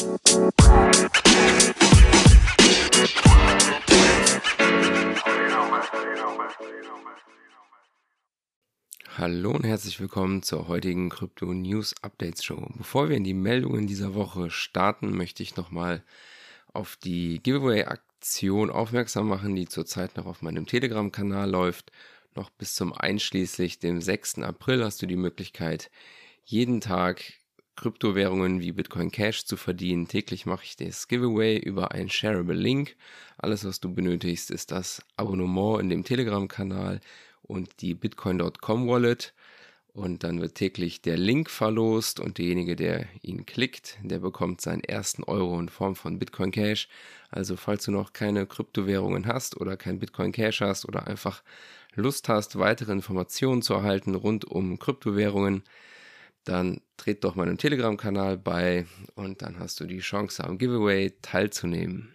Hallo und herzlich willkommen zur heutigen Krypto News Updates Show. Bevor wir in die Meldungen dieser Woche starten, möchte ich nochmal auf die Giveaway-Aktion aufmerksam machen, die zurzeit noch auf meinem Telegram-Kanal läuft. Noch bis zum einschließlich dem 6. April hast du die Möglichkeit, jeden Tag Kryptowährungen wie Bitcoin Cash zu verdienen. Täglich mache ich das Giveaway über einen Shareable Link. Alles, was du benötigst, ist das Abonnement in dem Telegram-Kanal und die Bitcoin.com Wallet. Und dann wird täglich der Link verlost und derjenige, der ihn klickt, der bekommt seinen ersten Euro in Form von Bitcoin Cash. Also falls du noch keine Kryptowährungen hast oder kein Bitcoin Cash hast oder einfach Lust hast, weitere Informationen zu erhalten rund um Kryptowährungen, dann tritt doch meinem Telegram-Kanal bei und dann hast du die Chance am Giveaway teilzunehmen.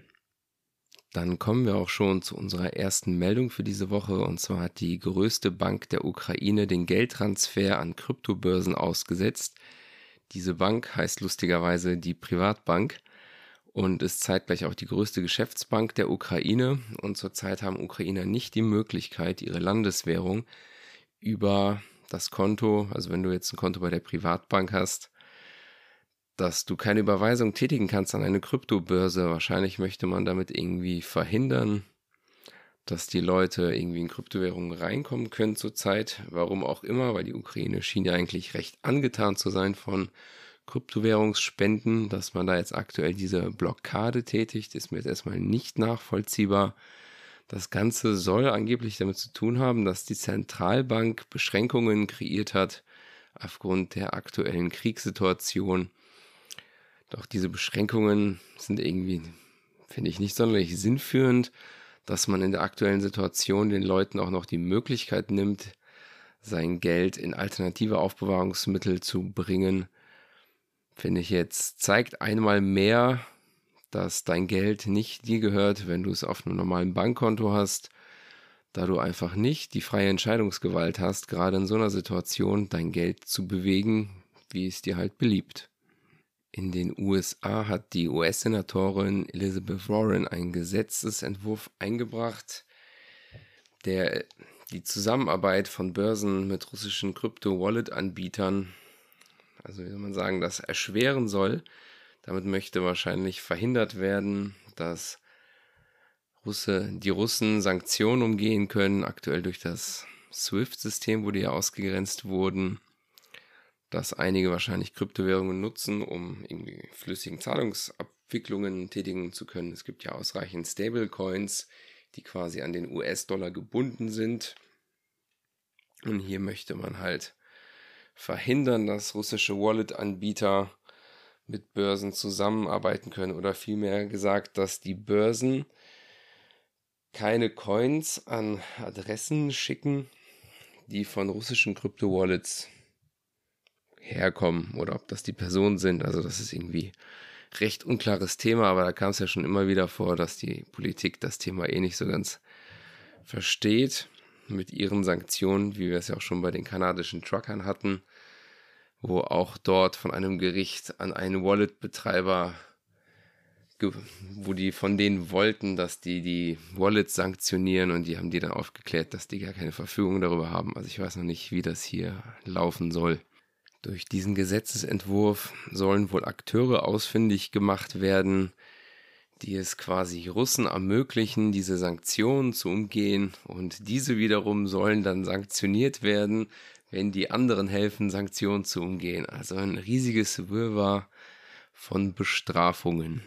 Dann kommen wir auch schon zu unserer ersten Meldung für diese Woche. Und zwar hat die größte Bank der Ukraine den Geldtransfer an Kryptobörsen ausgesetzt. Diese Bank heißt lustigerweise die Privatbank und ist zeitgleich auch die größte Geschäftsbank der Ukraine. Und zurzeit haben Ukrainer nicht die Möglichkeit, ihre Landeswährung über das Konto, also wenn du jetzt ein Konto bei der Privatbank hast, dass du keine Überweisung tätigen kannst an eine Kryptobörse. Wahrscheinlich möchte man damit irgendwie verhindern, dass die Leute irgendwie in Kryptowährungen reinkommen können zurzeit. Warum auch immer, weil die Ukraine schien ja eigentlich recht angetan zu sein von Kryptowährungsspenden. Dass man da jetzt aktuell diese Blockade tätigt, ist mir jetzt erstmal nicht nachvollziehbar. Das Ganze soll angeblich damit zu tun haben, dass die Zentralbank Beschränkungen kreiert hat aufgrund der aktuellen Kriegssituation. Doch diese Beschränkungen sind irgendwie, finde ich, nicht sonderlich sinnführend, dass man in der aktuellen Situation den Leuten auch noch die Möglichkeit nimmt, sein Geld in alternative Aufbewahrungsmittel zu bringen, finde ich jetzt, zeigt einmal mehr, dass dein Geld nicht dir gehört, wenn du es auf einem normalen Bankkonto hast, da du einfach nicht die freie Entscheidungsgewalt hast, gerade in so einer Situation dein Geld zu bewegen, wie es dir halt beliebt. In den USA hat die US-Senatorin Elizabeth Warren einen Gesetzesentwurf eingebracht, der die Zusammenarbeit von Börsen mit russischen Krypto-Wallet-Anbietern, also wie soll man sagen, das erschweren soll. Damit möchte wahrscheinlich verhindert werden, dass Russe, die Russen Sanktionen umgehen können, aktuell durch das SWIFT-System, wo die ja ausgegrenzt wurden dass einige wahrscheinlich Kryptowährungen nutzen, um irgendwie flüssigen Zahlungsabwicklungen tätigen zu können. Es gibt ja ausreichend Stablecoins, die quasi an den US-Dollar gebunden sind. Und hier möchte man halt verhindern, dass russische Wallet-Anbieter mit Börsen zusammenarbeiten können oder vielmehr gesagt, dass die Börsen keine Coins an Adressen schicken, die von russischen Krypto-Wallets herkommen oder ob das die Personen sind. Also das ist irgendwie recht unklares Thema, aber da kam es ja schon immer wieder vor, dass die Politik das Thema eh nicht so ganz versteht mit ihren Sanktionen, wie wir es ja auch schon bei den kanadischen Truckern hatten, wo auch dort von einem Gericht an einen Wallet-Betreiber, wo die von denen wollten, dass die die Wallets sanktionieren und die haben die dann aufgeklärt, dass die gar keine Verfügung darüber haben. Also ich weiß noch nicht, wie das hier laufen soll. Durch diesen Gesetzesentwurf sollen wohl Akteure ausfindig gemacht werden, die es quasi Russen ermöglichen, diese Sanktionen zu umgehen und diese wiederum sollen dann sanktioniert werden, wenn die anderen helfen, Sanktionen zu umgehen. Also ein riesiges Wirrwarr von Bestrafungen.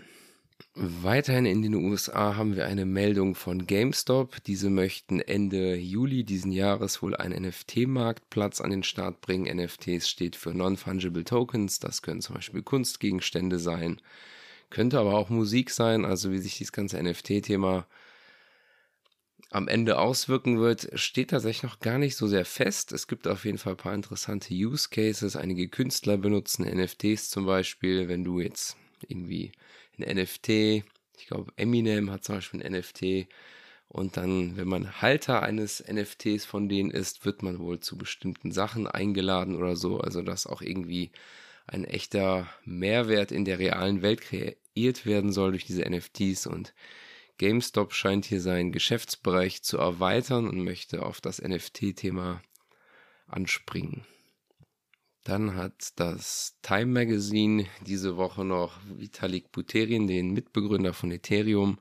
Weiterhin in den USA haben wir eine Meldung von GameStop. Diese möchten Ende Juli diesen Jahres wohl einen NFT-Marktplatz an den Start bringen. NFTs steht für Non-Fungible Tokens. Das können zum Beispiel Kunstgegenstände sein, könnte aber auch Musik sein. Also wie sich dieses ganze NFT-Thema am Ende auswirken wird, steht tatsächlich noch gar nicht so sehr fest. Es gibt auf jeden Fall ein paar interessante Use Cases. Einige Künstler benutzen NFTs zum Beispiel, wenn du jetzt irgendwie ein NFT. Ich glaube, Eminem hat zum Beispiel ein NFT. Und dann, wenn man Halter eines NFTs von denen ist, wird man wohl zu bestimmten Sachen eingeladen oder so. Also, dass auch irgendwie ein echter Mehrwert in der realen Welt kreiert werden soll durch diese NFTs und GameStop scheint hier seinen Geschäftsbereich zu erweitern und möchte auf das NFT-Thema anspringen. Dann hat das Time Magazine diese Woche noch Vitalik Buterin, den Mitbegründer von Ethereum,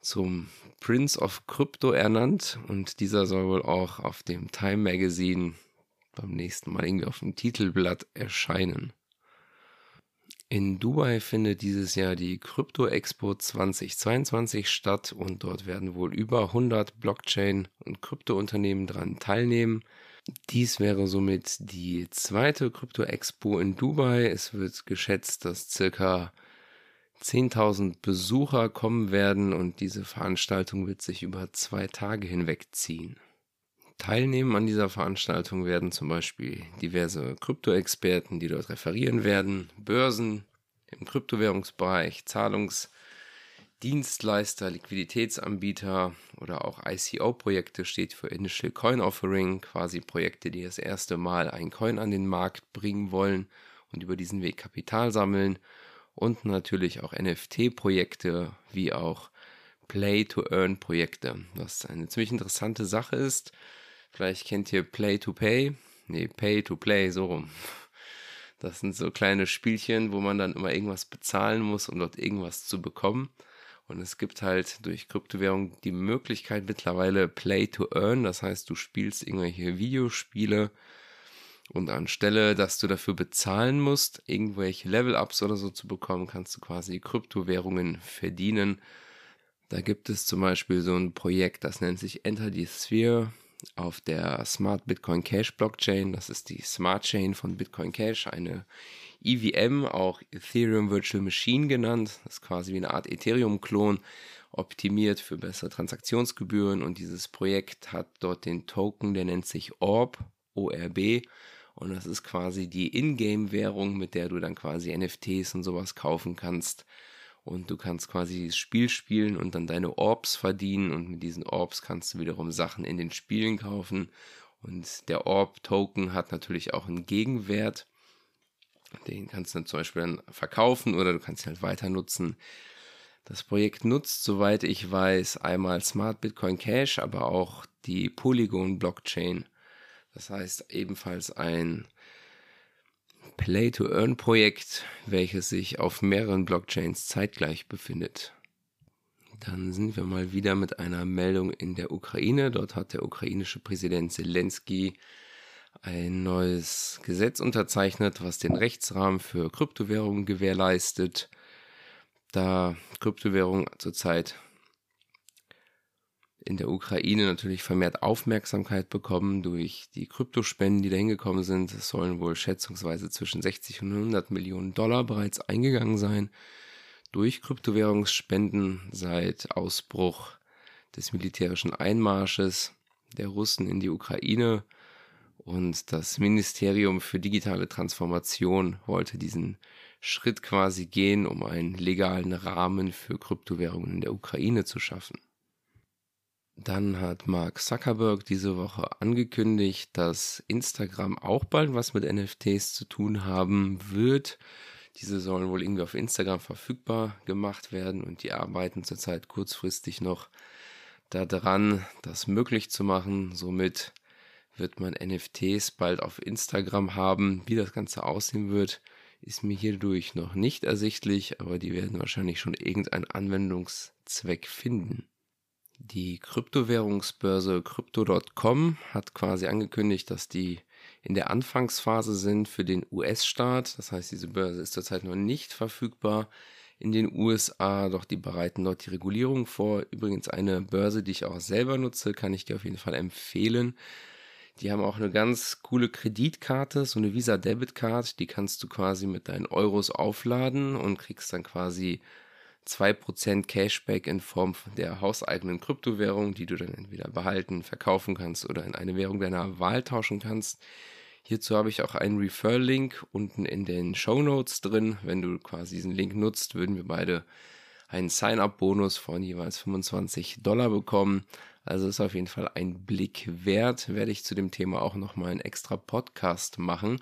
zum Prince of Crypto ernannt und dieser soll wohl auch auf dem Time Magazine beim nächsten Mal irgendwie auf dem Titelblatt erscheinen. In Dubai findet dieses Jahr die Krypto Expo 2022 statt und dort werden wohl über 100 Blockchain- und Kryptounternehmen dran teilnehmen. Dies wäre somit die zweite Krypto Expo in Dubai. Es wird geschätzt, dass circa 10.000 Besucher kommen werden und diese Veranstaltung wird sich über zwei Tage hinweg ziehen. Teilnehmen an dieser Veranstaltung werden zum Beispiel diverse Krypto-Experten, die dort referieren werden, Börsen im Kryptowährungsbereich, Zahlungsdienstleister, Liquiditätsanbieter oder auch ICO-Projekte steht für Initial Coin Offering, quasi Projekte, die das erste Mal einen Coin an den Markt bringen wollen und über diesen Weg Kapital sammeln und natürlich auch NFT-Projekte wie auch Play-to-Earn-Projekte, was eine ziemlich interessante Sache ist. Vielleicht kennt ihr Play-to-Pay, nee, Pay-to-Play, so rum. Das sind so kleine Spielchen, wo man dann immer irgendwas bezahlen muss, um dort irgendwas zu bekommen. Und es gibt halt durch Kryptowährung die Möglichkeit mittlerweile Play to Earn. Das heißt, du spielst irgendwelche Videospiele und anstelle, dass du dafür bezahlen musst, irgendwelche Level-Ups oder so zu bekommen, kannst du quasi Kryptowährungen verdienen. Da gibt es zum Beispiel so ein Projekt, das nennt sich Enter the Sphere auf der Smart Bitcoin Cash Blockchain. Das ist die Smart Chain von Bitcoin Cash, eine EVM, auch Ethereum Virtual Machine genannt. Das ist quasi wie eine Art Ethereum-Klon, optimiert für bessere Transaktionsgebühren. Und dieses Projekt hat dort den Token, der nennt sich ORB, ORB. Und das ist quasi die Ingame-Währung, mit der du dann quasi NFTs und sowas kaufen kannst. Und du kannst quasi das Spiel spielen und dann deine Orbs verdienen. Und mit diesen Orbs kannst du wiederum Sachen in den Spielen kaufen. Und der Orb-Token hat natürlich auch einen Gegenwert. Den kannst du dann zum Beispiel dann verkaufen oder du kannst ihn halt weiter nutzen. Das Projekt nutzt, soweit ich weiß, einmal Smart Bitcoin Cash, aber auch die Polygon Blockchain. Das heißt ebenfalls ein Play-to-Earn-Projekt, welches sich auf mehreren Blockchains zeitgleich befindet. Dann sind wir mal wieder mit einer Meldung in der Ukraine. Dort hat der ukrainische Präsident Zelensky ein neues Gesetz unterzeichnet, was den Rechtsrahmen für Kryptowährungen gewährleistet. Da Kryptowährungen zurzeit in der Ukraine natürlich vermehrt Aufmerksamkeit bekommen durch die Kryptospenden, die da hingekommen sind. Es sollen wohl schätzungsweise zwischen 60 und 100 Millionen Dollar bereits eingegangen sein durch Kryptowährungsspenden seit Ausbruch des militärischen Einmarsches der Russen in die Ukraine. Und das Ministerium für digitale Transformation wollte diesen Schritt quasi gehen, um einen legalen Rahmen für Kryptowährungen in der Ukraine zu schaffen. Dann hat Mark Zuckerberg diese Woche angekündigt, dass Instagram auch bald was mit NFTs zu tun haben wird. Diese sollen wohl irgendwie auf Instagram verfügbar gemacht werden und die arbeiten zurzeit kurzfristig noch daran, das möglich zu machen. Somit wird man NFTs bald auf Instagram haben. Wie das Ganze aussehen wird, ist mir hierdurch noch nicht ersichtlich, aber die werden wahrscheinlich schon irgendeinen Anwendungszweck finden. Die Kryptowährungsbörse Crypto.com hat quasi angekündigt, dass die in der Anfangsphase sind für den US-Staat. Das heißt, diese Börse ist zurzeit noch nicht verfügbar in den USA, doch die bereiten dort die Regulierung vor. Übrigens eine Börse, die ich auch selber nutze, kann ich dir auf jeden Fall empfehlen. Die haben auch eine ganz coole Kreditkarte, so eine Visa Debit Card, die kannst du quasi mit deinen Euros aufladen und kriegst dann quasi 2% Cashback in Form der hauseigenen Kryptowährung, die du dann entweder behalten, verkaufen kannst oder in eine Währung deiner Wahl tauschen kannst. Hierzu habe ich auch einen Refer-Link unten in den Show Notes drin. Wenn du quasi diesen Link nutzt, würden wir beide einen Sign-up-Bonus von jeweils 25 Dollar bekommen. Also ist auf jeden Fall ein Blick wert. Werde ich zu dem Thema auch nochmal einen extra Podcast machen.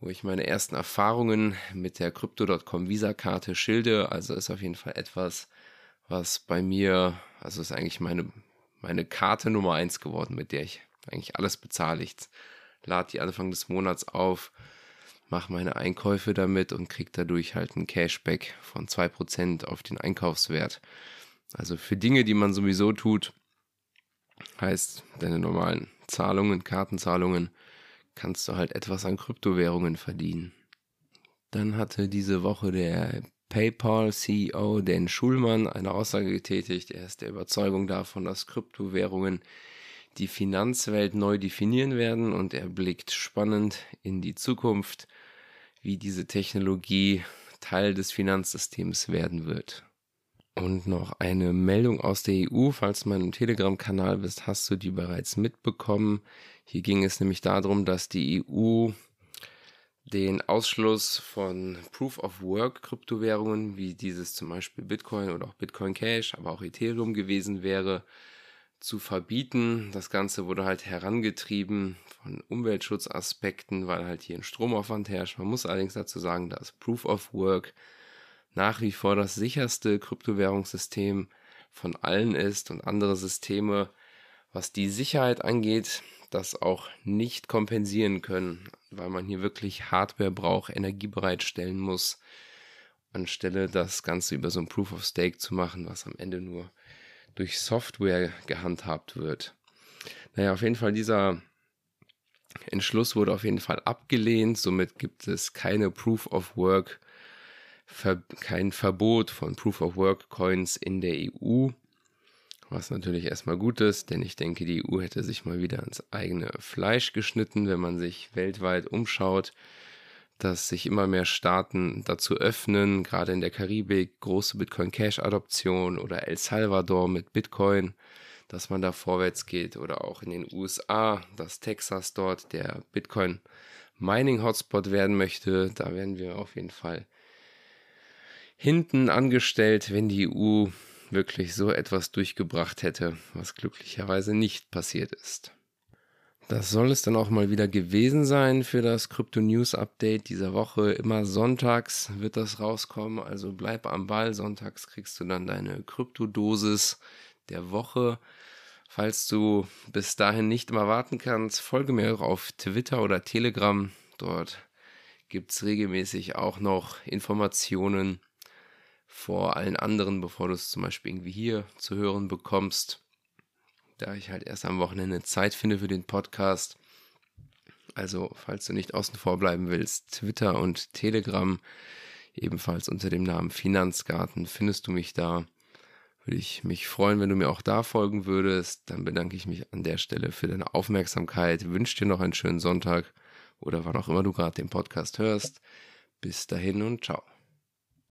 Wo ich meine ersten Erfahrungen mit der Crypto.com Visa-Karte schilde. Also ist auf jeden Fall etwas, was bei mir, also ist eigentlich meine, meine Karte Nummer eins geworden, mit der ich eigentlich alles bezahle. Ich lade die Anfang des Monats auf, mache meine Einkäufe damit und kriege dadurch halt ein Cashback von 2% auf den Einkaufswert. Also für Dinge, die man sowieso tut, heißt deine normalen Zahlungen, Kartenzahlungen, kannst du halt etwas an Kryptowährungen verdienen. Dann hatte diese Woche der PayPal-CEO Dan Schulmann eine Aussage getätigt. Er ist der Überzeugung davon, dass Kryptowährungen die Finanzwelt neu definieren werden und er blickt spannend in die Zukunft, wie diese Technologie Teil des Finanzsystems werden wird. Und noch eine Meldung aus der EU, falls du meinem Telegram-Kanal bist, hast du die bereits mitbekommen. Hier ging es nämlich darum, dass die EU den Ausschluss von Proof of Work Kryptowährungen, wie dieses zum Beispiel Bitcoin oder auch Bitcoin Cash, aber auch Ethereum gewesen wäre, zu verbieten. Das Ganze wurde halt herangetrieben von Umweltschutzaspekten, weil halt hier ein Stromaufwand herrscht. Man muss allerdings dazu sagen, dass Proof of Work nach wie vor das sicherste Kryptowährungssystem von allen ist und andere Systeme, was die Sicherheit angeht, das auch nicht kompensieren können, weil man hier wirklich Hardware braucht, Energie bereitstellen muss, anstelle das Ganze über so ein Proof of Stake zu machen, was am Ende nur durch Software gehandhabt wird. Naja, auf jeden Fall dieser Entschluss wurde auf jeden Fall abgelehnt. Somit gibt es keine Proof of Work, kein Verbot von Proof of Work Coins in der EU. Was natürlich erstmal gut ist, denn ich denke, die EU hätte sich mal wieder ins eigene Fleisch geschnitten, wenn man sich weltweit umschaut dass sich immer mehr Staaten dazu öffnen, gerade in der Karibik, große Bitcoin Cash Adoption oder El Salvador mit Bitcoin, dass man da vorwärts geht oder auch in den USA, dass Texas dort der Bitcoin Mining Hotspot werden möchte. Da werden wir auf jeden Fall hinten angestellt, wenn die EU wirklich so etwas durchgebracht hätte, was glücklicherweise nicht passiert ist. Das soll es dann auch mal wieder gewesen sein für das Crypto News Update dieser Woche. Immer sonntags wird das rauskommen, also bleib am Ball. Sonntags kriegst du dann deine Kryptodosis der Woche. Falls du bis dahin nicht immer warten kannst, folge mir auch auf Twitter oder Telegram. Dort gibt es regelmäßig auch noch Informationen vor allen anderen, bevor du es zum Beispiel irgendwie hier zu hören bekommst da ich halt erst am Wochenende Zeit finde für den Podcast. Also, falls du nicht außen vor bleiben willst, Twitter und Telegram, ebenfalls unter dem Namen Finanzgarten, findest du mich da. Würde ich mich freuen, wenn du mir auch da folgen würdest. Dann bedanke ich mich an der Stelle für deine Aufmerksamkeit. Wünsche dir noch einen schönen Sonntag oder wann auch immer du gerade den Podcast hörst. Bis dahin und ciao.